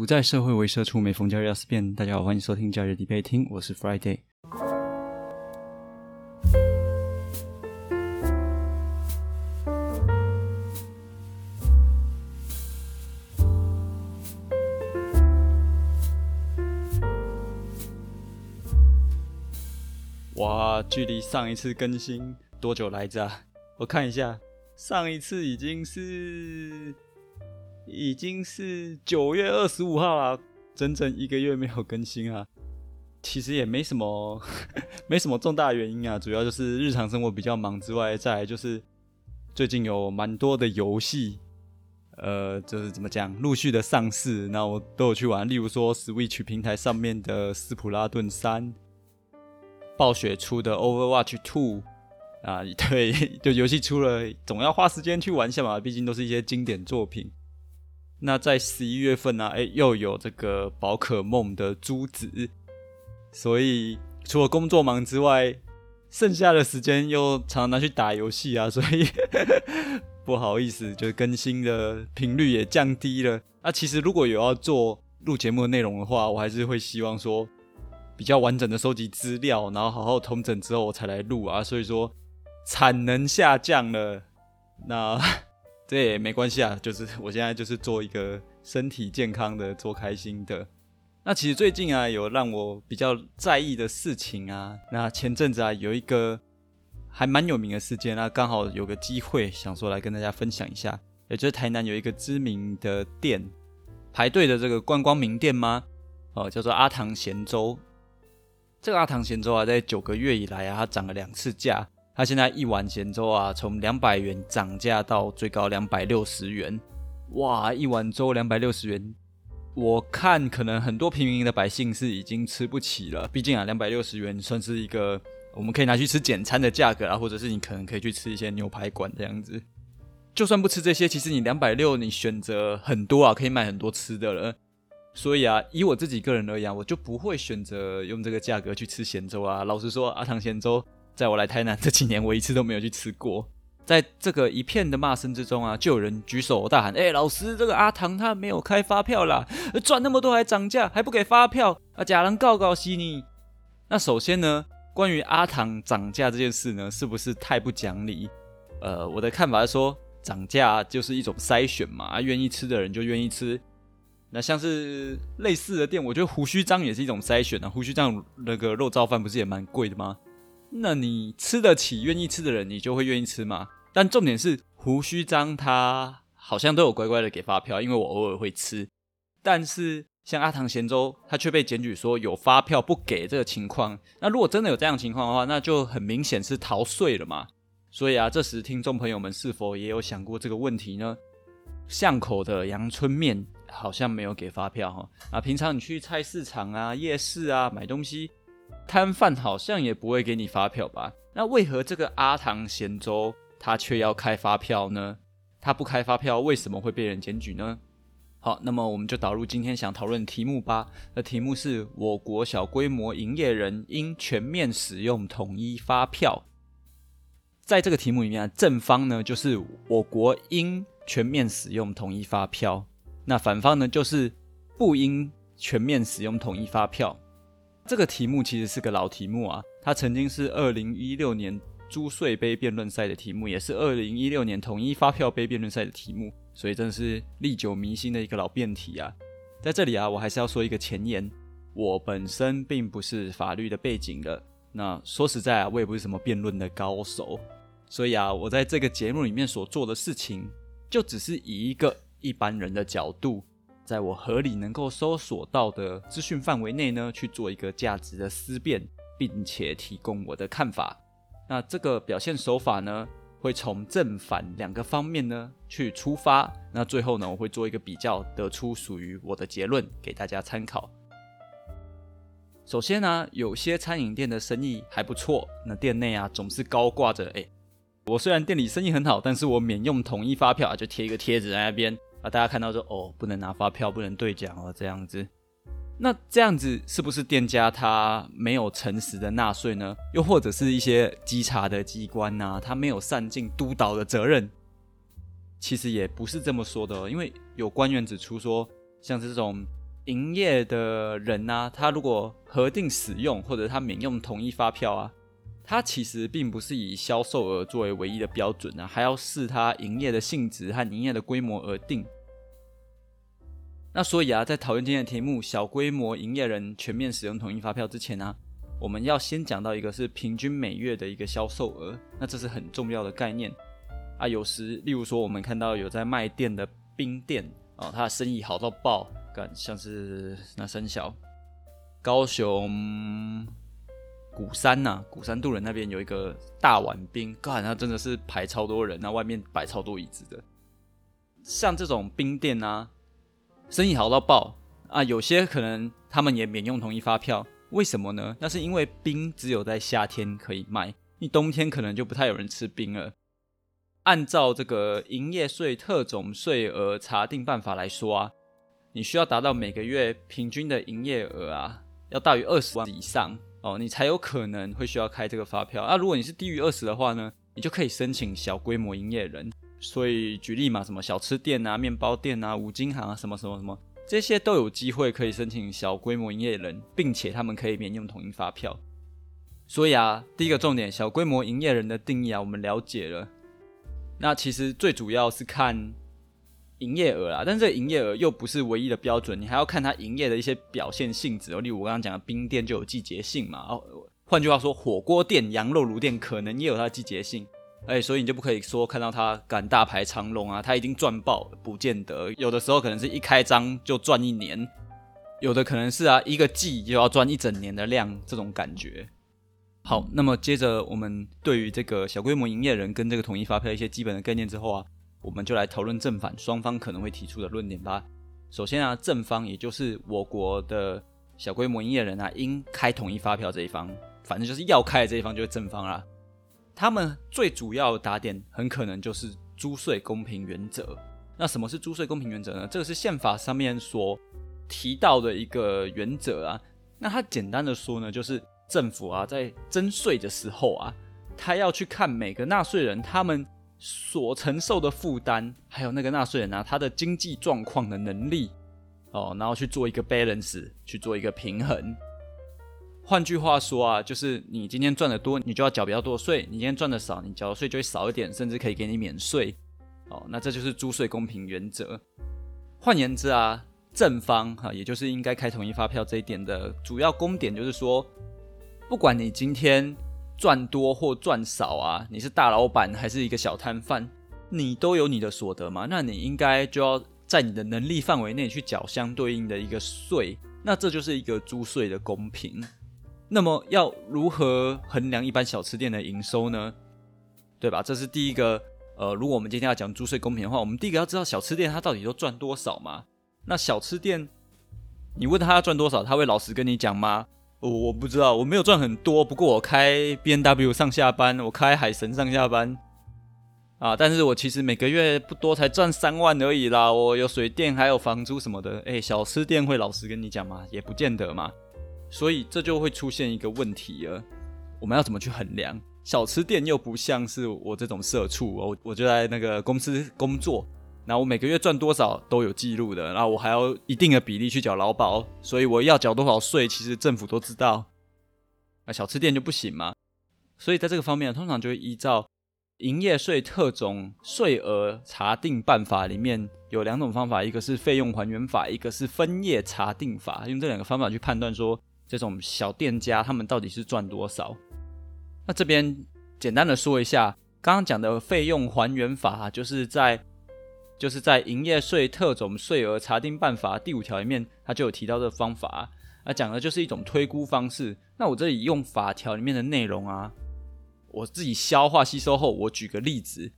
不在社会为社畜，每逢假日要思变。大家好，欢迎收听假日必备听，我是 Friday。哇，距离上一次更新多久来着？我看一下，上一次已经是。已经是九月二十五号了，整整一个月没有更新啊。其实也没什么，没什么重大原因啊，主要就是日常生活比较忙之外，再来就是最近有蛮多的游戏，呃，就是怎么讲，陆续的上市，那我都有去玩。例如说，Switch 平台上面的《斯普拉顿三》，暴雪出的《Overwatch Two》啊，对，就游戏出了，总要花时间去玩一下嘛，毕竟都是一些经典作品。那在十一月份呢？哎，又有这个宝可梦的珠子，所以除了工作忙之外，剩下的时间又常常拿去打游戏啊，所以不好意思，就更新的频率也降低了。那其实如果有要做录节目的内容的话，我还是会希望说比较完整的收集资料，然后好好通整之后我才来录啊。所以说产能下降了，那。这也没关系啊，就是我现在就是做一个身体健康的、做开心的。那其实最近啊，有让我比较在意的事情啊。那前阵子啊，有一个还蛮有名的事件，那刚好有个机会想说来跟大家分享一下。也就是台南有一个知名的店，排队的这个观光名店吗？哦，叫做阿唐咸粥。这个阿唐咸粥啊，在九个月以来啊，它涨了两次价。它现在一碗咸粥啊，从两百元涨价到最高两百六十元，哇！一碗粥两百六十元，我看可能很多平民的百姓是已经吃不起了。毕竟啊，两百六十元算是一个我们可以拿去吃简餐的价格啊，或者是你可能可以去吃一些牛排馆这样子。就算不吃这些，其实你两百六，你选择很多啊，可以买很多吃的了。所以啊，以我自己个人而言，我就不会选择用这个价格去吃咸粥啊。老实说，阿唐咸粥。在我来台南这几年，我一次都没有去吃过。在这个一片的骂声之中啊，就有人举手大喊：“哎，老师，这个阿唐他没有开发票啦，赚那么多还涨价，还不给发票啊！假人告告西你。”那首先呢，关于阿唐涨价这件事呢，是不是太不讲理？呃，我的看法是说，涨价就是一种筛选嘛，愿意吃的人就愿意吃。那像是类似的店，我觉得胡须章也是一种筛选啊。胡须章那个肉燥饭不是也蛮贵的吗？那你吃得起、愿意吃的人，你就会愿意吃吗？但重点是胡须章他好像都有乖乖的给发票，因为我偶尔会吃。但是像阿唐咸州，他却被检举说有发票不给这个情况。那如果真的有这样情况的话，那就很明显是逃税了嘛。所以啊，这时听众朋友们是否也有想过这个问题呢？巷口的阳春面好像没有给发票哈。啊，平常你去菜市场啊、夜市啊买东西。摊贩好像也不会给你发票吧？那为何这个阿唐咸州他却要开发票呢？他不开发票为什么会被人检举呢？好，那么我们就导入今天想讨论的题目吧。那题目是我国小规模营业人应全面使用统一发票。在这个题目里面，正方呢就是我国应全面使用统一发票，那反方呢就是不应全面使用统一发票。这个题目其实是个老题目啊，它曾经是二零一六年租税杯辩论赛的题目，也是二零一六年统一发票杯辩论赛的题目，所以真的是历久弥新的一个老辩题啊。在这里啊，我还是要说一个前言，我本身并不是法律的背景的，那说实在啊，我也不是什么辩论的高手，所以啊，我在这个节目里面所做的事情，就只是以一个一般人的角度。在我合理能够搜索到的资讯范围内呢，去做一个价值的思辨，并且提供我的看法。那这个表现手法呢，会从正反两个方面呢去出发。那最后呢，我会做一个比较，得出属于我的结论给大家参考。首先呢，有些餐饮店的生意还不错，那店内啊总是高挂着，哎，我虽然店里生意很好，但是我免用统一发票啊，就贴一个贴纸在那边。啊！大家看到说哦，不能拿发票，不能兑奖哦，这样子，那这样子是不是店家他没有诚实的纳税呢？又或者是一些稽查的机关呐，他没有善尽督导的责任？其实也不是这么说的，因为有官员指出说，像这种营业的人呢，他如果核定使用或者他免用统一发票啊，它其实并不是以销售额作为唯一的标准啊，还要视它营业的性质和营业的规模而定。那所以啊，在讨论今天的题目“小规模营业人全面使用统一发票”之前呢，我们要先讲到一个是平均每月的一个销售额，那这是很重要的概念啊。有时，例如说，我们看到有在卖店的冰店啊，他的生意好到爆，干像是那三小高雄鼓山呐，鼓山渡人那边有一个大碗冰，干他真的是排超多人，那外面摆超多椅子的，像这种冰店啊。生意好到爆啊！有些可能他们也免用统一发票，为什么呢？那是因为冰只有在夏天可以卖，你冬天可能就不太有人吃冰了。按照这个营业税特种税额查定办法来说啊，你需要达到每个月平均的营业额啊，要大于二十万以上哦，你才有可能会需要开这个发票。那如果你是低于二十的话呢，你就可以申请小规模营业人。所以举例嘛，什么小吃店啊、面包店啊、五金行啊，什么什么什么，这些都有机会可以申请小规模营业人，并且他们可以免用统一发票。所以啊，第一个重点，小规模营业人的定义啊，我们了解了。那其实最主要是看营业额啦，但是这营业额又不是唯一的标准，你还要看它营业的一些表现性质。例如我刚刚讲的冰店就有季节性嘛，哦，换句话说，火锅店、羊肉炉店可能也有它的季节性。哎，所以你就不可以说看到它赶大排长龙啊，它一定赚爆，不见得。有的时候可能是一开张就赚一年，有的可能是啊一个季就要赚一整年的量，这种感觉。好，那么接着我们对于这个小规模营业人跟这个统一发票一些基本的概念之后啊，我们就来讨论正反双方可能会提出的论点吧。首先啊，正方也就是我国的小规模营业人啊，应开统一发票这一方，反正就是要开的这一方就是正方啦。他们最主要打点很可能就是租税公平原则。那什么是租税公平原则呢？这个是宪法上面所提到的一个原则啊。那它简单的说呢，就是政府啊在征税的时候啊，他要去看每个纳税人他们所承受的负担，还有那个纳税人啊他的经济状况的能力哦，然后去做一个 balance，去做一个平衡。换句话说啊，就是你今天赚的多，你就要缴比较多税；你今天赚的少，你缴的税就会少一点，甚至可以给你免税。哦，那这就是租税公平原则。换言之啊，正方哈，也就是应该开统一发票这一点的主要公点，就是说，不管你今天赚多或赚少啊，你是大老板还是一个小摊贩，你都有你的所得嘛，那你应该就要在你的能力范围内去缴相对应的一个税，那这就是一个租税的公平。那么要如何衡量一般小吃店的营收呢？对吧？这是第一个。呃，如果我们今天要讲租税公平的话，我们第一个要知道小吃店它到底都赚多少嘛？那小吃店，你问他要赚多少，他会老实跟你讲吗？我我不知道，我没有赚很多，不过我开 B N W 上下班，我开海神上下班啊，但是我其实每个月不多，才赚三万而已啦。我有水电，还有房租什么的。哎，小吃店会老实跟你讲吗？也不见得嘛。所以这就会出现一个问题了，我们要怎么去衡量？小吃店又不像是我这种社畜，我我就在那个公司工作，那我每个月赚多少都有记录的，然后我还要一定的比例去缴劳保，所以我要缴多少税，其实政府都知道。那小吃店就不行嘛？所以在这个方面，通常就会依照营业税特种税额查定办法里面有两种方法，一个是费用还原法，一个是分业查定法，用这两个方法去判断说。这种小店家他们到底是赚多少？那这边简单的说一下，刚刚讲的费用还原法，就是在就是在营业税特种税额查定办法第五条里面，它就有提到这方法。啊，讲的就是一种推估方式。那我这里用法条里面的内容啊，我自己消化吸收后，我举个例子，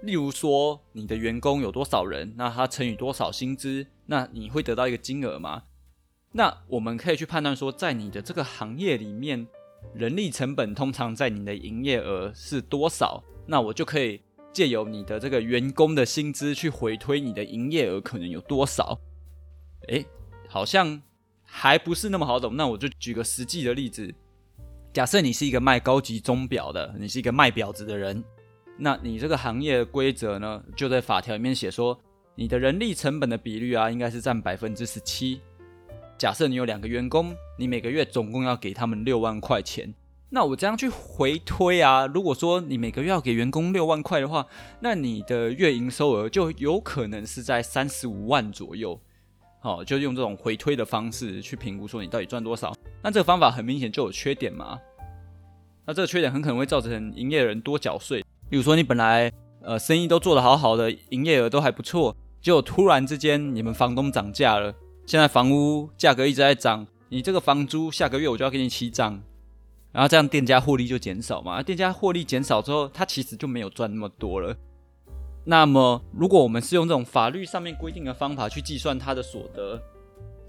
例如说你的员工有多少人，那他乘以多少薪资，那你会得到一个金额吗？那我们可以去判断说，在你的这个行业里面，人力成本通常在你的营业额是多少？那我就可以借由你的这个员工的薪资去回推你的营业额可能有多少。诶，好像还不是那么好懂。那我就举个实际的例子，假设你是一个卖高级钟表的，你是一个卖表子的人，那你这个行业规则呢，就在法条里面写说，你的人力成本的比率啊，应该是占百分之十七。假设你有两个员工，你每个月总共要给他们六万块钱。那我这样去回推啊，如果说你每个月要给员工六万块的话，那你的月营收额就有可能是在三十五万左右。好，就用这种回推的方式去评估说你到底赚多少。那这个方法很明显就有缺点嘛？那这个缺点很可能会造成营业人多缴税。比如说你本来呃生意都做得好好的，营业额都还不错，结果突然之间你们房东涨价了，现在房屋价格一直在涨，你这个房租下个月我就要给你起涨。然后这样店家获利就减少嘛？店家获利减少之后，他其实就没有赚那么多了。那么，如果我们是用这种法律上面规定的方法去计算他的所得，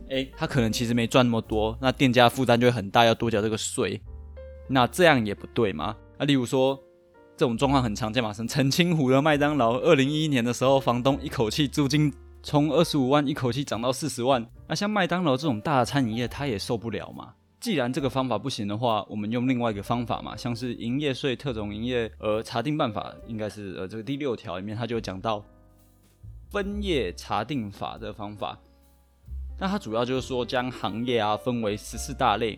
诶，他可能其实没赚那么多，那店家负担就会很大，要多交这个税。那这样也不对嘛？啊，例如说这种状况很常见嘛，什么澄清湖的麦当劳，二零一一年的时候，房东一口气租金从二十五万一口气涨到四十万，那像麦当劳这种大的餐饮业，他也受不了嘛。既然这个方法不行的话，我们用另外一个方法嘛，像是营业税特种营业额查定办法，应该是呃这个第六条里面，它就讲到分业查定法的方法。那它主要就是说将行业啊分为十四大类，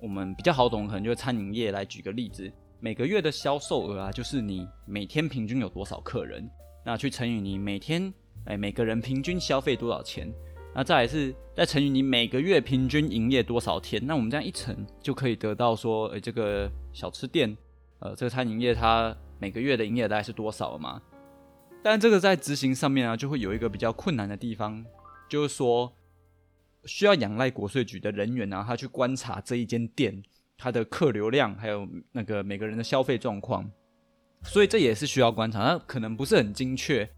我们比较好懂，可能就是餐饮业来举个例子，每个月的销售额啊，就是你每天平均有多少客人，那去乘以你每天哎每个人平均消费多少钱。那再来是再乘以你每个月平均营业多少天，那我们这样一乘就可以得到说，诶，这个小吃店，呃，这个餐饮业它每个月的营业大概是多少了嘛？但这个在执行上面啊，就会有一个比较困难的地方，就是说需要仰赖国税局的人员啊，他去观察这一间店它的客流量，还有那个每个人的消费状况，所以这也是需要观察，那可能不是很精确。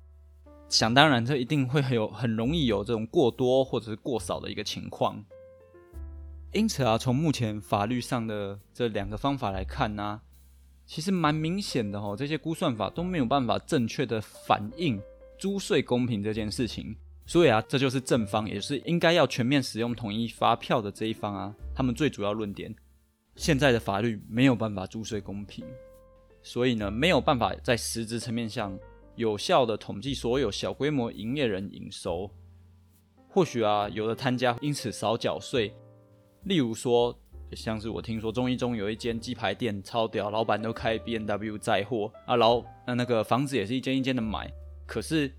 想当然，这一定会有很容易有这种过多或者是过少的一个情况。因此啊，从目前法律上的这两个方法来看呢，其实蛮明显的哦，这些估算法都没有办法正确的反映租税公平这件事情。所以啊，这就是正方，也是应该要全面使用统一发票的这一方啊，他们最主要论点：现在的法律没有办法租税公平，所以呢，没有办法在实质层面上。有效的统计所有小规模营业人营收，或许啊，有的摊家因此少缴税。例如说，像是我听说中医中有一间鸡排店超屌，老板都开 B N W 载货啊，老那那个房子也是一间一间的买，可是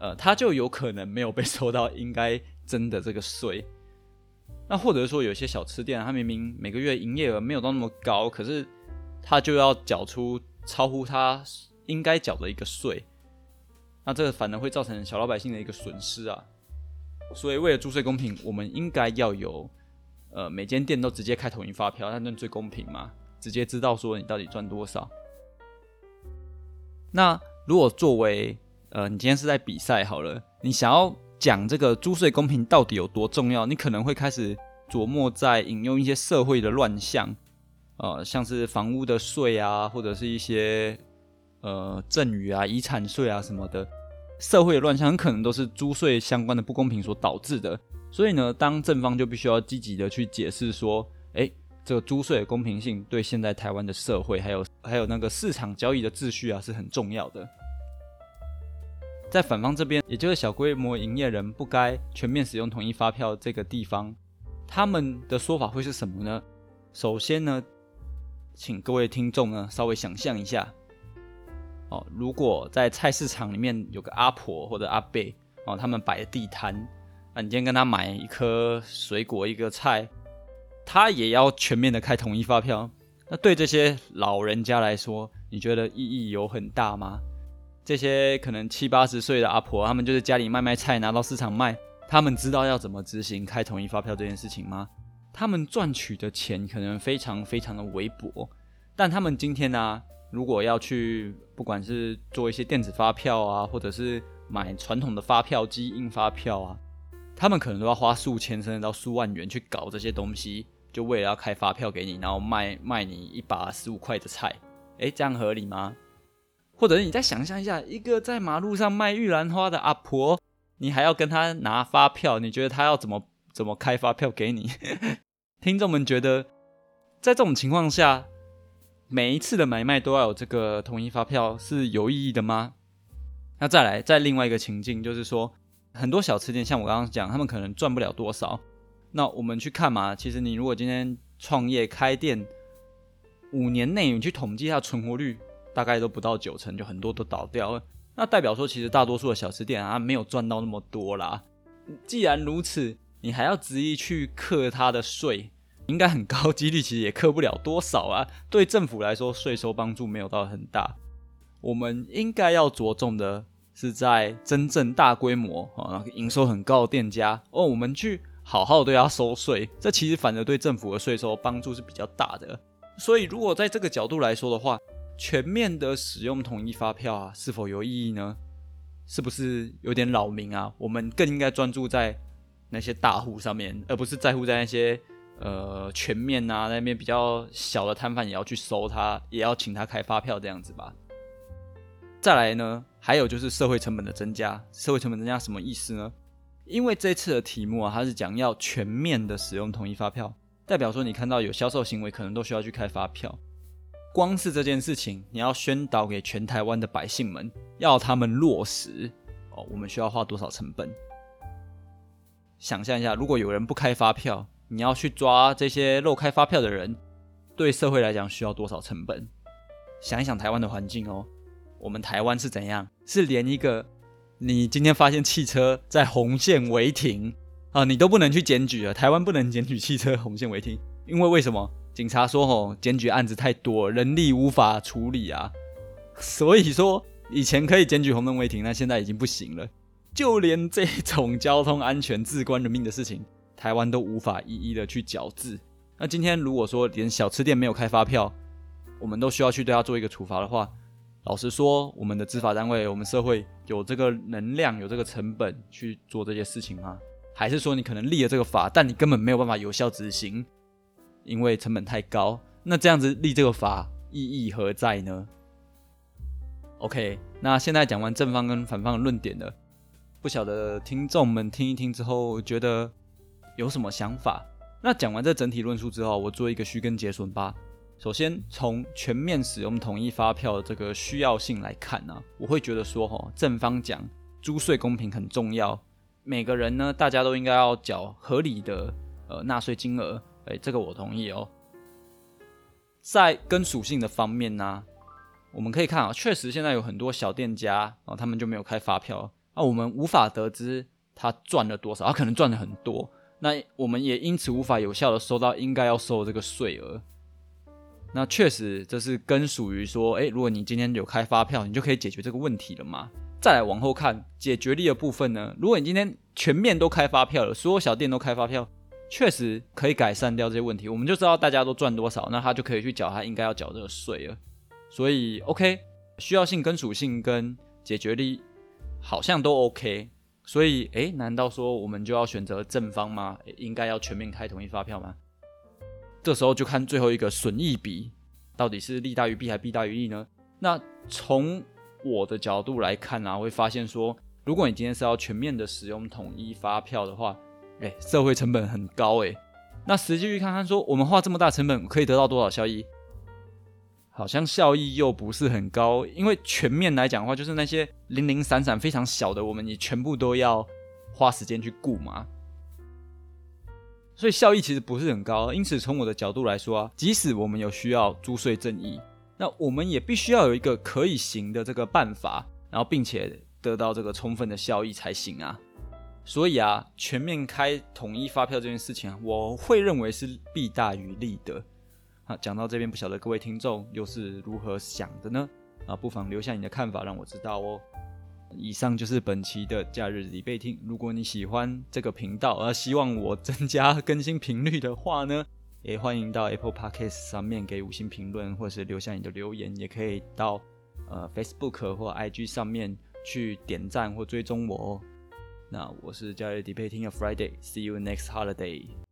呃，他就有可能没有被收到应该征的这个税。那或者说有些小吃店，他明明每个月营业额没有到那么高，可是他就要缴出超乎他应该缴的一个税。那这个反而会造成小老百姓的一个损失啊，所以为了租税公平，我们应该要有，呃，每间店都直接开统一发票，那那最公平嘛，直接知道说你到底赚多少。那如果作为，呃，你今天是在比赛好了，你想要讲这个租税公平到底有多重要，你可能会开始琢磨在引用一些社会的乱象，呃，像是房屋的税啊，或者是一些。呃，赠与啊、遗产税啊什么的，社会的乱象很可能都是租税相关的不公平所导致的。所以呢，当正方就必须要积极的去解释说，哎，这个租税的公平性对现在台湾的社会，还有还有那个市场交易的秩序啊，是很重要的。在反方这边，也就是小规模营业人不该全面使用统一发票这个地方，他们的说法会是什么呢？首先呢，请各位听众呢稍微想象一下。哦，如果在菜市场里面有个阿婆或者阿伯哦，他们摆地摊，那你今天跟他买一颗水果一个菜，他也要全面的开统一发票，那对这些老人家来说，你觉得意义有很大吗？这些可能七八十岁的阿婆，他们就是家里卖卖菜拿到市场卖，他们知道要怎么执行开统一发票这件事情吗？他们赚取的钱可能非常非常的微薄，但他们今天呢？如果要去，不管是做一些电子发票啊，或者是买传统的发票机印发票啊，他们可能都要花数千甚至到数万元去搞这些东西，就为了要开发票给你，然后卖卖你一把十五块的菜，诶，这样合理吗？或者是你再想象一下，一个在马路上卖玉兰花的阿婆，你还要跟他拿发票，你觉得他要怎么怎么开发票给你？听众们觉得，在这种情况下。每一次的买卖都要有这个统一发票是有意义的吗？那再来，在另外一个情境，就是说很多小吃店，像我刚刚讲，他们可能赚不了多少，那我们去看嘛，其实你如果今天创业开店，五年内你去统计一下存活率，大概都不到九成，就很多都倒掉了。那代表说，其实大多数的小吃店啊，没有赚到那么多啦。既然如此，你还要执意去克他的税，应该很高几率其实也克不了多少啊。对政府来说，税收帮助没有到很大。我们应该要着重的是在真正大规模啊，营收很高的店家哦，我们去好好对他收税，这其实反而对政府的税收帮助是比较大的。所以，如果在这个角度来说的话，全面的使用统一发票啊，是否有意义呢？是不是有点扰民啊？我们更应该专注在那些大户上面，而不是在乎在那些呃全面啊那边比较小的摊贩也要去收他，也要请他开发票这样子吧。再来呢，还有就是社会成本的增加。社会成本增加什么意思呢？因为这次的题目啊，它是讲要全面的使用统一发票，代表说你看到有销售行为，可能都需要去开发票。光是这件事情，你要宣导给全台湾的百姓们，要他们落实哦，我们需要花多少成本？想象一下，如果有人不开发票，你要去抓这些漏开发票的人，对社会来讲需要多少成本？想一想台湾的环境哦，我们台湾是怎样？是连一个你今天发现汽车在红线违停啊，你都不能去检举了。台湾不能检举汽车红线违停，因为为什么？警察说：“吼，检举案子太多，人力无法处理啊。所以说，以前可以检举红灯违停，那现在已经不行了。就连这种交通安全至关人命的事情，台湾都无法一一的去矫治。那今天如果说连小吃店没有开发票，我们都需要去对他做一个处罚的话，老实说，我们的执法单位，我们社会有这个能量、有这个成本去做这些事情吗？还是说你可能立了这个法，但你根本没有办法有效执行？”因为成本太高，那这样子立这个法意义何在呢？OK，那现在讲完正方跟反方的论点了，不晓得听众们听一听之后觉得有什么想法？那讲完这整体论述之后，我做一个虚根结论吧。首先，从全面使用统一发票的这个需要性来看呢，我会觉得说，哈，正方讲租税公平很重要，每个人呢，大家都应该要缴合理的呃纳税金额。哎，这个我同意哦。在跟属性的方面呢，我们可以看啊，确实现在有很多小店家啊，他们就没有开发票啊，我们无法得知他赚了多少，他可能赚的很多，那我们也因此无法有效的收到应该要收的这个税额。那确实这是跟属于说，哎，如果你今天有开发票，你就可以解决这个问题了嘛。再来往后看解决力的部分呢，如果你今天全面都开发票了，所有小店都开发票。确实可以改善掉这些问题，我们就知道大家都赚多少，那他就可以去缴他应该要缴这个税了。所以 OK，需要性跟属性跟解决力好像都 OK。所以诶，难道说我们就要选择正方吗？应该要全面开统一发票吗？这时候就看最后一个损益比到底是利大于弊还弊大于利呢？那从我的角度来看啊，会发现说，如果你今天是要全面的使用统一发票的话，哎，社会成本很高哎，那实际去看看，说我们花这么大成本可以得到多少效益？好像效益又不是很高，因为全面来讲的话，就是那些零零散散、非常小的，我们也全部都要花时间去顾嘛，所以效益其实不是很高。因此，从我的角度来说啊，即使我们有需要租税正义，那我们也必须要有一个可以行的这个办法，然后并且得到这个充分的效益才行啊。所以啊，全面开统一发票这件事情啊，我会认为是弊大于利的。啊，讲到这边，不晓得各位听众又是如何想的呢？啊，不妨留下你的看法，让我知道哦。以上就是本期的假日礼拜听。如果你喜欢这个频道，而希望我增加更新频率的话呢，也欢迎到 Apple Podcast 上面给五星评论，或是留下你的留言，也可以到呃 Facebook 或 IG 上面去点赞或追踪我哦。那我是假日迪贝听的 Friday，See you next holiday。